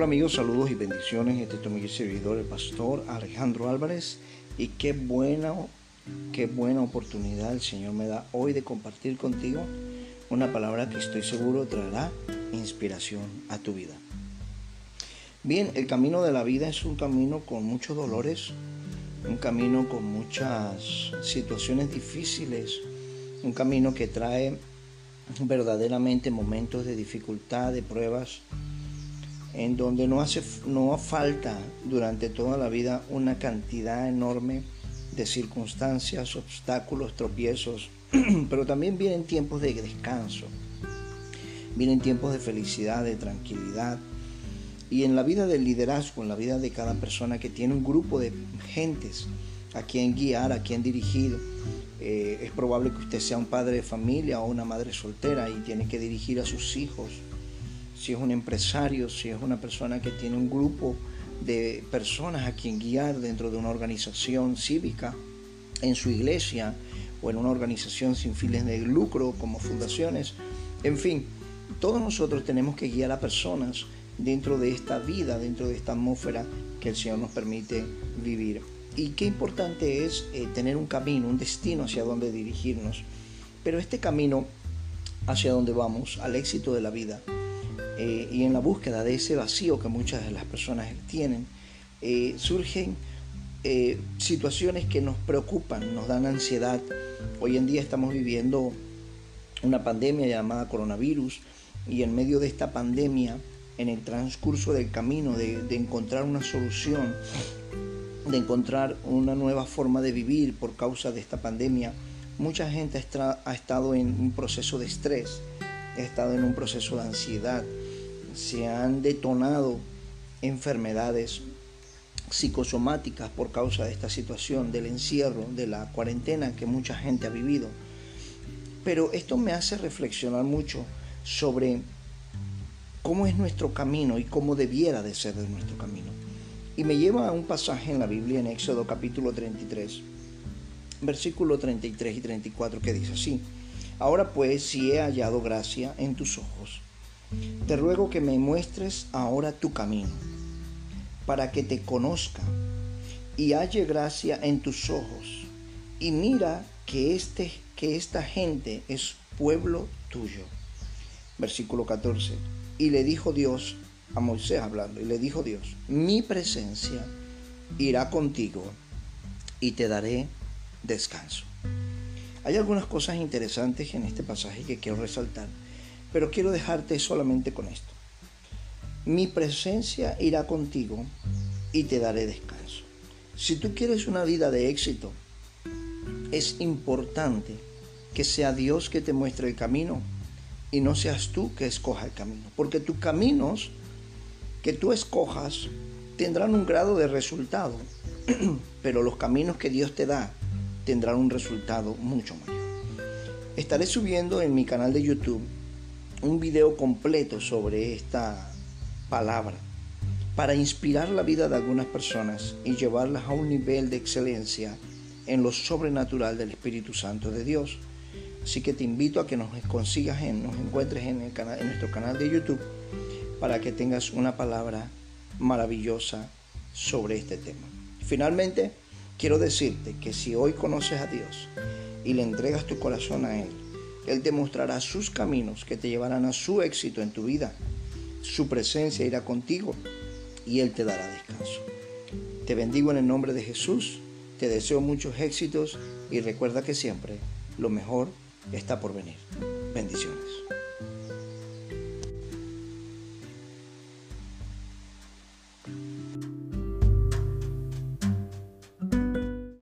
amigos, saludos y bendiciones. Este es tu amigo servidor, el pastor Alejandro Álvarez. Y qué buena, qué buena oportunidad el Señor me da hoy de compartir contigo una palabra que estoy seguro traerá inspiración a tu vida. Bien, el camino de la vida es un camino con muchos dolores, un camino con muchas situaciones difíciles, un camino que trae verdaderamente momentos de dificultad, de pruebas, en donde no hace no falta durante toda la vida una cantidad enorme de circunstancias, obstáculos, tropiezos, pero también vienen tiempos de descanso, vienen tiempos de felicidad, de tranquilidad. Y en la vida del liderazgo, en la vida de cada persona que tiene un grupo de gentes a quien guiar, a quien dirigir, eh, es probable que usted sea un padre de familia o una madre soltera y tiene que dirigir a sus hijos si es un empresario, si es una persona que tiene un grupo de personas a quien guiar dentro de una organización cívica, en su iglesia o en una organización sin fines de lucro como fundaciones. En fin, todos nosotros tenemos que guiar a personas dentro de esta vida, dentro de esta atmósfera que el Señor nos permite vivir. Y qué importante es eh, tener un camino, un destino hacia donde dirigirnos. Pero este camino hacia donde vamos, al éxito de la vida, eh, y en la búsqueda de ese vacío que muchas de las personas tienen, eh, surgen eh, situaciones que nos preocupan, nos dan ansiedad. Hoy en día estamos viviendo una pandemia llamada coronavirus y en medio de esta pandemia, en el transcurso del camino de, de encontrar una solución, de encontrar una nueva forma de vivir por causa de esta pandemia, mucha gente ha estado en un proceso de estrés, ha estado en un proceso de ansiedad, se han detonado enfermedades psicosomáticas por causa de esta situación, del encierro, de la cuarentena que mucha gente ha vivido. Pero esto me hace reflexionar mucho sobre cómo es nuestro camino y cómo debiera de ser nuestro camino. Y me lleva a un pasaje en la Biblia en Éxodo capítulo 33, versículo 33 y 34 que dice así, Ahora pues si he hallado gracia en tus ojos, te ruego que me muestres ahora tu camino, para que te conozca y halle gracia en tus ojos. Y mira que, este, que esta gente es pueblo tuyo. Versículo 14. Y le dijo Dios a Moisés hablando, y le dijo Dios, mi presencia irá contigo y te daré descanso. Hay algunas cosas interesantes en este pasaje que quiero resaltar. Pero quiero dejarte solamente con esto. Mi presencia irá contigo y te daré descanso. Si tú quieres una vida de éxito, es importante que sea Dios que te muestre el camino y no seas tú que escoja el camino. Porque tus caminos que tú escojas tendrán un grado de resultado, pero los caminos que Dios te da tendrán un resultado mucho mayor. Estaré subiendo en mi canal de YouTube un video completo sobre esta palabra para inspirar la vida de algunas personas y llevarlas a un nivel de excelencia en lo sobrenatural del Espíritu Santo de Dios. Así que te invito a que nos consigas, en, nos encuentres en, en nuestro canal de YouTube para que tengas una palabra maravillosa sobre este tema. Finalmente, quiero decirte que si hoy conoces a Dios y le entregas tu corazón a Él, él te mostrará sus caminos que te llevarán a su éxito en tu vida. Su presencia irá contigo y Él te dará descanso. Te bendigo en el nombre de Jesús, te deseo muchos éxitos y recuerda que siempre lo mejor está por venir. Bendiciones.